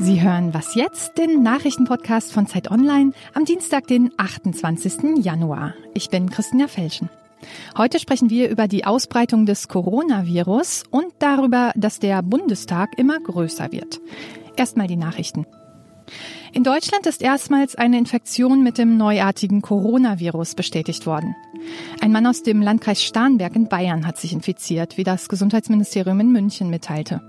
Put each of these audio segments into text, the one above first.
Sie hören Was jetzt, den Nachrichtenpodcast von Zeit Online am Dienstag, den 28. Januar. Ich bin Christina Felschen. Heute sprechen wir über die Ausbreitung des Coronavirus und darüber, dass der Bundestag immer größer wird. Erstmal die Nachrichten. In Deutschland ist erstmals eine Infektion mit dem neuartigen Coronavirus bestätigt worden. Ein Mann aus dem Landkreis Starnberg in Bayern hat sich infiziert, wie das Gesundheitsministerium in München mitteilte.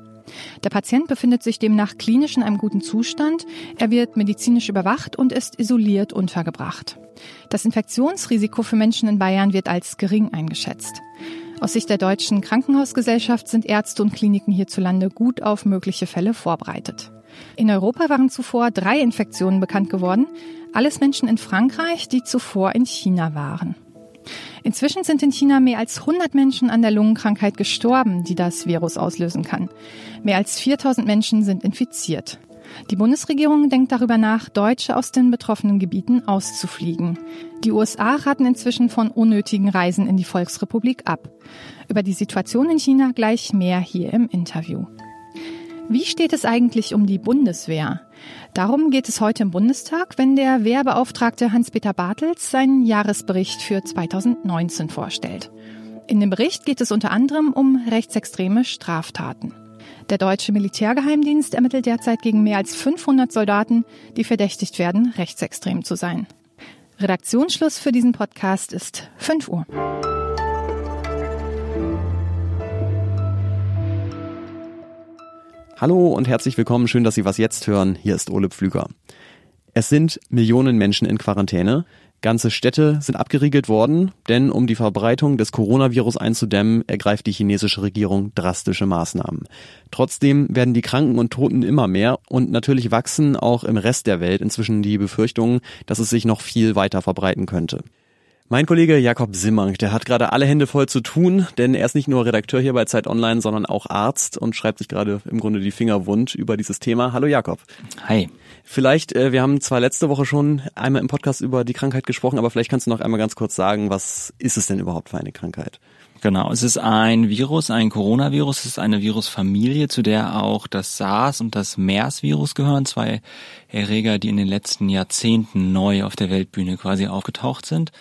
Der Patient befindet sich demnach klinisch in einem guten Zustand, er wird medizinisch überwacht und ist isoliert untergebracht. Das Infektionsrisiko für Menschen in Bayern wird als gering eingeschätzt. Aus Sicht der deutschen Krankenhausgesellschaft sind Ärzte und Kliniken hierzulande gut auf mögliche Fälle vorbereitet. In Europa waren zuvor drei Infektionen bekannt geworden, alles Menschen in Frankreich, die zuvor in China waren. Inzwischen sind in China mehr als 100 Menschen an der Lungenkrankheit gestorben, die das Virus auslösen kann. Mehr als 4000 Menschen sind infiziert. Die Bundesregierung denkt darüber nach, Deutsche aus den betroffenen Gebieten auszufliegen. Die USA raten inzwischen von unnötigen Reisen in die Volksrepublik ab. Über die Situation in China gleich mehr hier im Interview. Wie steht es eigentlich um die Bundeswehr? Darum geht es heute im Bundestag, wenn der Wehrbeauftragte Hans-Peter Bartels seinen Jahresbericht für 2019 vorstellt. In dem Bericht geht es unter anderem um rechtsextreme Straftaten. Der deutsche Militärgeheimdienst ermittelt derzeit gegen mehr als 500 Soldaten, die verdächtigt werden, rechtsextrem zu sein. Redaktionsschluss für diesen Podcast ist 5 Uhr. Hallo und herzlich willkommen. Schön, dass Sie was jetzt hören. Hier ist Ole Pflüger. Es sind Millionen Menschen in Quarantäne. Ganze Städte sind abgeriegelt worden, denn um die Verbreitung des Coronavirus einzudämmen, ergreift die chinesische Regierung drastische Maßnahmen. Trotzdem werden die Kranken und Toten immer mehr und natürlich wachsen auch im Rest der Welt inzwischen die Befürchtungen, dass es sich noch viel weiter verbreiten könnte. Mein Kollege Jakob Simmank, der hat gerade alle Hände voll zu tun, denn er ist nicht nur Redakteur hier bei Zeit Online, sondern auch Arzt und schreibt sich gerade im Grunde die Finger wund über dieses Thema. Hallo Jakob. Hi. Vielleicht, äh, wir haben zwar letzte Woche schon einmal im Podcast über die Krankheit gesprochen, aber vielleicht kannst du noch einmal ganz kurz sagen, was ist es denn überhaupt für eine Krankheit? Genau, es ist ein Virus, ein Coronavirus, es ist eine Virusfamilie, zu der auch das SARS und das MERS-Virus gehören, zwei Erreger, die in den letzten Jahrzehnten neu auf der Weltbühne quasi aufgetaucht sind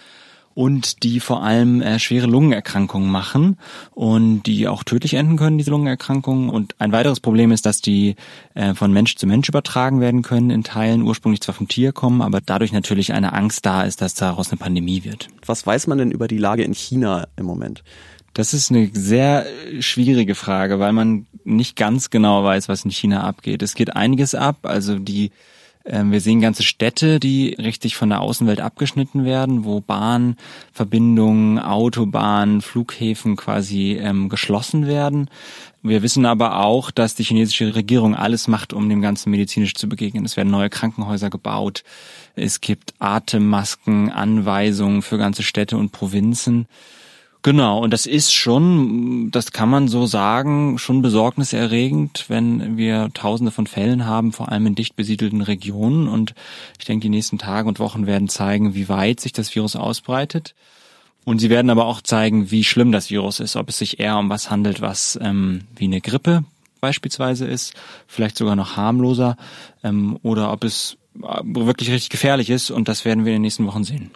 und die vor allem äh, schwere Lungenerkrankungen machen und die auch tödlich enden können, diese Lungenerkrankungen. Und ein weiteres Problem ist, dass die äh, von Mensch zu Mensch übertragen werden können, in Teilen ursprünglich zwar vom Tier kommen, aber dadurch natürlich eine Angst da ist, dass daraus eine Pandemie wird. Was weiß man denn über die Lage in China im Moment? Das ist eine sehr schwierige Frage, weil man nicht ganz genau weiß, was in China abgeht. Es geht einiges ab, also die wir sehen ganze Städte, die richtig von der Außenwelt abgeschnitten werden, wo Bahnverbindungen, Autobahnen, Flughäfen quasi ähm, geschlossen werden. Wir wissen aber auch, dass die chinesische Regierung alles macht, um dem Ganzen medizinisch zu begegnen. Es werden neue Krankenhäuser gebaut. Es gibt Atemmasken, Anweisungen für ganze Städte und Provinzen. Genau, und das ist schon, das kann man so sagen, schon besorgniserregend, wenn wir tausende von Fällen haben, vor allem in dicht besiedelten Regionen. Und ich denke, die nächsten Tage und Wochen werden zeigen, wie weit sich das Virus ausbreitet. Und sie werden aber auch zeigen, wie schlimm das Virus ist, ob es sich eher um was handelt, was ähm, wie eine Grippe beispielsweise ist, vielleicht sogar noch harmloser, ähm, oder ob es äh, wirklich richtig gefährlich ist. Und das werden wir in den nächsten Wochen sehen.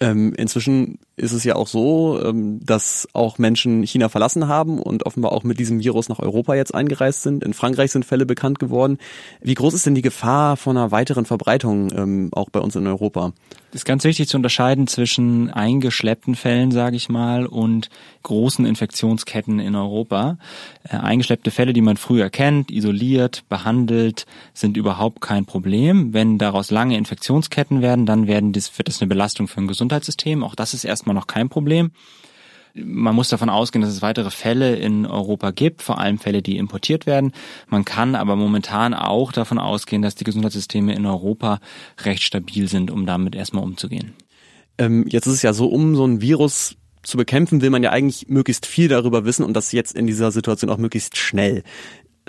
Ähm, inzwischen ist es ja auch so, ähm, dass auch Menschen China verlassen haben und offenbar auch mit diesem Virus nach Europa jetzt eingereist sind. In Frankreich sind Fälle bekannt geworden. Wie groß ist denn die Gefahr von einer weiteren Verbreitung ähm, auch bei uns in Europa? Es ist ganz wichtig zu unterscheiden zwischen eingeschleppten Fällen, sage ich mal, und großen Infektionsketten in Europa. Äh, eingeschleppte Fälle, die man früher kennt, isoliert, behandelt, sind überhaupt kein Problem. Wenn daraus lange Infektionsketten werden, dann werden das, wird das eine Belastung für ein Gesundheitssystem. Auch das ist erstmal noch kein Problem. Man muss davon ausgehen, dass es weitere Fälle in Europa gibt, vor allem Fälle, die importiert werden. Man kann aber momentan auch davon ausgehen, dass die Gesundheitssysteme in Europa recht stabil sind, um damit erstmal umzugehen. Ähm, jetzt ist es ja so, um so ein Virus zu bekämpfen, will man ja eigentlich möglichst viel darüber wissen und das jetzt in dieser Situation auch möglichst schnell.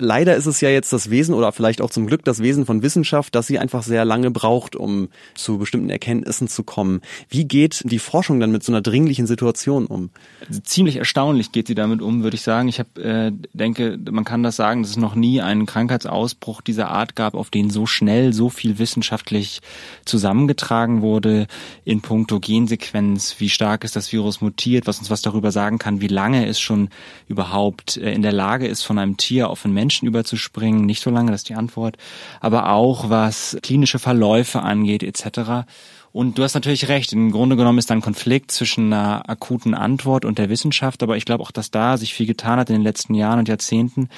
Leider ist es ja jetzt das Wesen oder vielleicht auch zum Glück das Wesen von Wissenschaft, dass sie einfach sehr lange braucht, um zu bestimmten Erkenntnissen zu kommen. Wie geht die Forschung dann mit so einer dringlichen Situation um? Ziemlich erstaunlich geht sie damit um, würde ich sagen. Ich hab, äh, denke, man kann das sagen, dass es noch nie einen Krankheitsausbruch dieser Art gab, auf den so schnell so viel wissenschaftlich zusammengetragen wurde in puncto Gensequenz, wie stark ist das Virus mutiert, was uns was darüber sagen kann, wie lange es schon überhaupt äh, in der Lage ist, von einem Tier auf einen Menschen überzuspringen. Nicht so lange, das ist die Antwort. Aber auch was klinische Verläufe angeht etc. Und du hast natürlich recht. Im Grunde genommen ist da ein Konflikt zwischen einer akuten Antwort und der Wissenschaft. Aber ich glaube auch, dass da sich viel getan hat in den letzten Jahren und Jahrzehnten,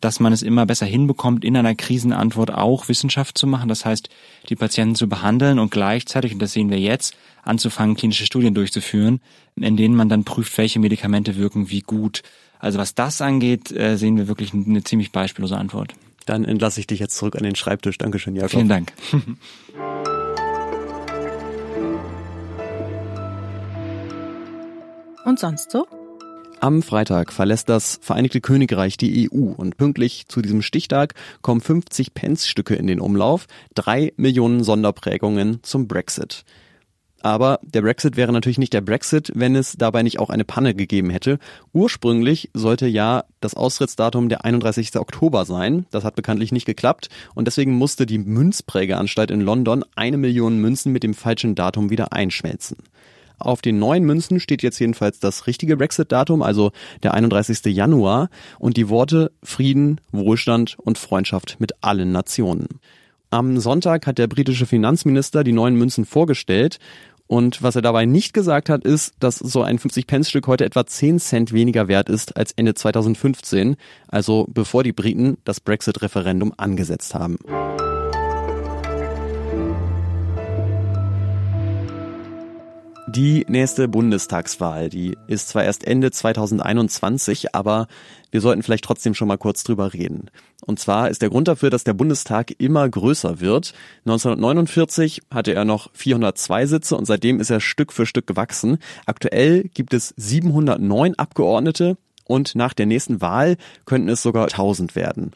dass man es immer besser hinbekommt, in einer Krisenantwort auch Wissenschaft zu machen. Das heißt, die Patienten zu behandeln und gleichzeitig, und das sehen wir jetzt, anzufangen, klinische Studien durchzuführen, in denen man dann prüft, welche Medikamente wirken wie gut. Also was das angeht, äh, sehen wir wirklich eine ziemlich beispiellose Antwort. Dann entlasse ich dich jetzt zurück an den Schreibtisch. Dankeschön, Jakob. Vielen Dank. Und sonst so? Am Freitag verlässt das Vereinigte Königreich die EU und pünktlich zu diesem Stichtag kommen 50 Pence-Stücke in den Umlauf, drei Millionen Sonderprägungen zum Brexit. Aber der Brexit wäre natürlich nicht der Brexit, wenn es dabei nicht auch eine Panne gegeben hätte. Ursprünglich sollte ja das Austrittsdatum der 31. Oktober sein. Das hat bekanntlich nicht geklappt und deswegen musste die Münzprägeanstalt in London eine Million Münzen mit dem falschen Datum wieder einschmelzen. Auf den neuen Münzen steht jetzt jedenfalls das richtige Brexit-Datum, also der 31. Januar und die Worte Frieden, Wohlstand und Freundschaft mit allen Nationen. Am Sonntag hat der britische Finanzminister die neuen Münzen vorgestellt und was er dabei nicht gesagt hat, ist, dass so ein 50-Pence-Stück heute etwa 10 Cent weniger wert ist als Ende 2015, also bevor die Briten das Brexit-Referendum angesetzt haben. Die nächste Bundestagswahl, die ist zwar erst Ende 2021, aber wir sollten vielleicht trotzdem schon mal kurz drüber reden. Und zwar ist der Grund dafür, dass der Bundestag immer größer wird. 1949 hatte er noch 402 Sitze und seitdem ist er Stück für Stück gewachsen. Aktuell gibt es 709 Abgeordnete und nach der nächsten Wahl könnten es sogar 1000 werden.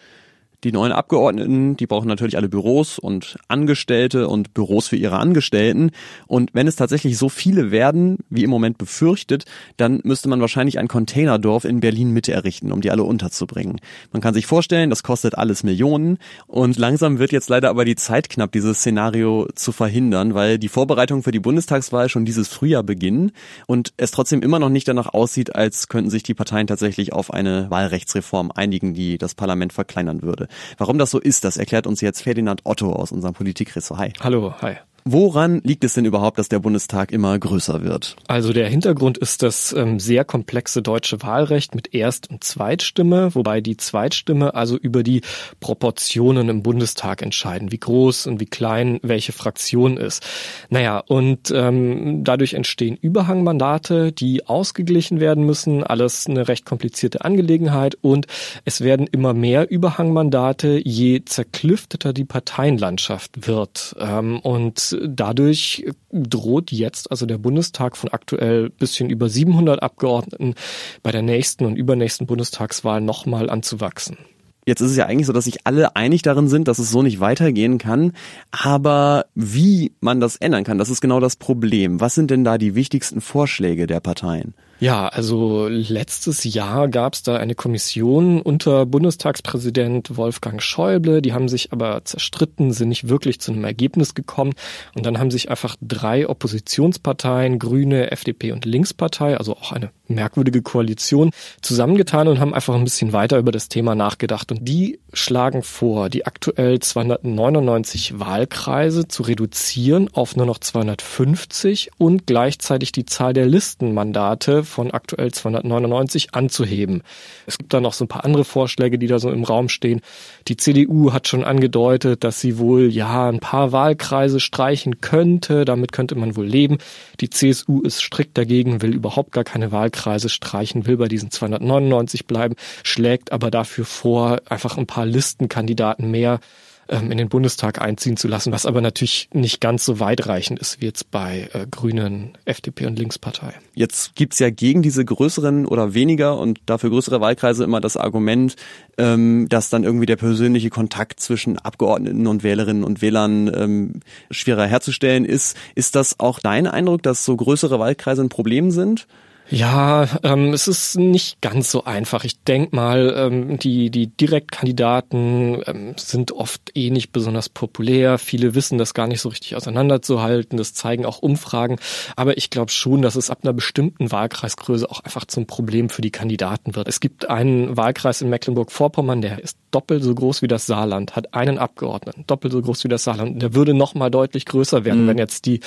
Die neuen Abgeordneten, die brauchen natürlich alle Büros und Angestellte und Büros für ihre Angestellten. Und wenn es tatsächlich so viele werden, wie im Moment befürchtet, dann müsste man wahrscheinlich ein Containerdorf in Berlin Mitte errichten, um die alle unterzubringen. Man kann sich vorstellen, das kostet alles Millionen. Und langsam wird jetzt leider aber die Zeit knapp, dieses Szenario zu verhindern, weil die Vorbereitungen für die Bundestagswahl schon dieses Frühjahr beginnen und es trotzdem immer noch nicht danach aussieht, als könnten sich die Parteien tatsächlich auf eine Wahlrechtsreform einigen, die das Parlament verkleinern würde. Warum das so ist, das erklärt uns jetzt Ferdinand Otto aus unserem Politikressort. Hi. Hallo, hi. Woran liegt es denn überhaupt, dass der Bundestag immer größer wird? Also der Hintergrund ist das ähm, sehr komplexe deutsche Wahlrecht mit Erst- und Zweitstimme, wobei die Zweitstimme also über die Proportionen im Bundestag entscheiden, wie groß und wie klein welche Fraktion ist. Naja, und ähm, dadurch entstehen Überhangmandate, die ausgeglichen werden müssen. Alles eine recht komplizierte Angelegenheit und es werden immer mehr Überhangmandate, je zerklüfteter die Parteienlandschaft wird. Ähm, und dadurch droht jetzt also der Bundestag von aktuell bisschen über 700 Abgeordneten bei der nächsten und übernächsten Bundestagswahl nochmal anzuwachsen. Jetzt ist es ja eigentlich so, dass sich alle einig darin sind, dass es so nicht weitergehen kann. Aber wie man das ändern kann, das ist genau das Problem. Was sind denn da die wichtigsten Vorschläge der Parteien? Ja, also letztes Jahr gab es da eine Kommission unter Bundestagspräsident Wolfgang Schäuble. Die haben sich aber zerstritten, sind nicht wirklich zu einem Ergebnis gekommen. Und dann haben sich einfach drei Oppositionsparteien, Grüne, FDP und Linkspartei, also auch eine merkwürdige Koalition, zusammengetan und haben einfach ein bisschen weiter über das Thema nachgedacht. Und die schlagen vor, die aktuell 299 Wahlkreise zu reduzieren auf nur noch 250 und gleichzeitig die Zahl der Listenmandate von aktuell 299 anzuheben. Es gibt da noch so ein paar andere Vorschläge, die da so im Raum stehen. Die CDU hat schon angedeutet, dass sie wohl ja ein paar Wahlkreise streichen könnte. Damit könnte man wohl leben. Die CSU ist strikt dagegen, will überhaupt gar keine Wahlkreise streichen, will bei diesen 299 bleiben, schlägt aber dafür vor, einfach ein paar Listenkandidaten mehr in den Bundestag einziehen zu lassen, was aber natürlich nicht ganz so weitreichend ist wie jetzt bei äh, Grünen, FDP und Linkspartei. Jetzt gibt's ja gegen diese größeren oder weniger und dafür größere Wahlkreise immer das Argument, ähm, dass dann irgendwie der persönliche Kontakt zwischen Abgeordneten und Wählerinnen und Wählern ähm, schwerer herzustellen ist. Ist das auch dein Eindruck, dass so größere Wahlkreise ein Problem sind? Ja, ähm, es ist nicht ganz so einfach. Ich denk mal, ähm, die, die Direktkandidaten ähm, sind oft eh nicht besonders populär. Viele wissen das gar nicht so richtig auseinanderzuhalten. Das zeigen auch Umfragen. Aber ich glaube schon, dass es ab einer bestimmten Wahlkreisgröße auch einfach zum Problem für die Kandidaten wird. Es gibt einen Wahlkreis in Mecklenburg-Vorpommern, der ist doppelt so groß wie das Saarland, hat einen Abgeordneten, doppelt so groß wie das Saarland. Der würde noch mal deutlich größer werden, mhm. wenn jetzt die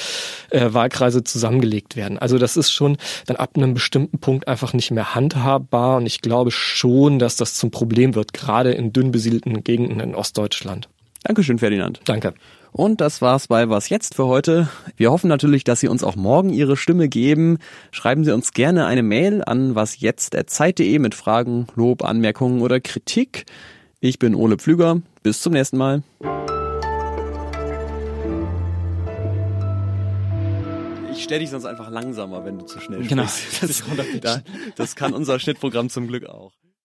äh, Wahlkreise zusammengelegt werden. Also das ist schon dann ab einem bestimmten Punkt einfach nicht mehr handhabbar und ich glaube schon, dass das zum Problem wird, gerade in dünn besiedelten Gegenden in Ostdeutschland. Dankeschön, Ferdinand. Danke. Und das war's bei Was jetzt für heute. Wir hoffen natürlich, dass Sie uns auch morgen Ihre Stimme geben. Schreiben Sie uns gerne eine Mail an wasjetzt.zeit.de mit Fragen, Lob, Anmerkungen oder Kritik. Ich bin Ole Pflüger. Bis zum nächsten Mal. Ich stelle dich sonst einfach langsamer, wenn du zu schnell genau. sprichst. Genau. Das, das kann unser Schnittprogramm zum Glück auch.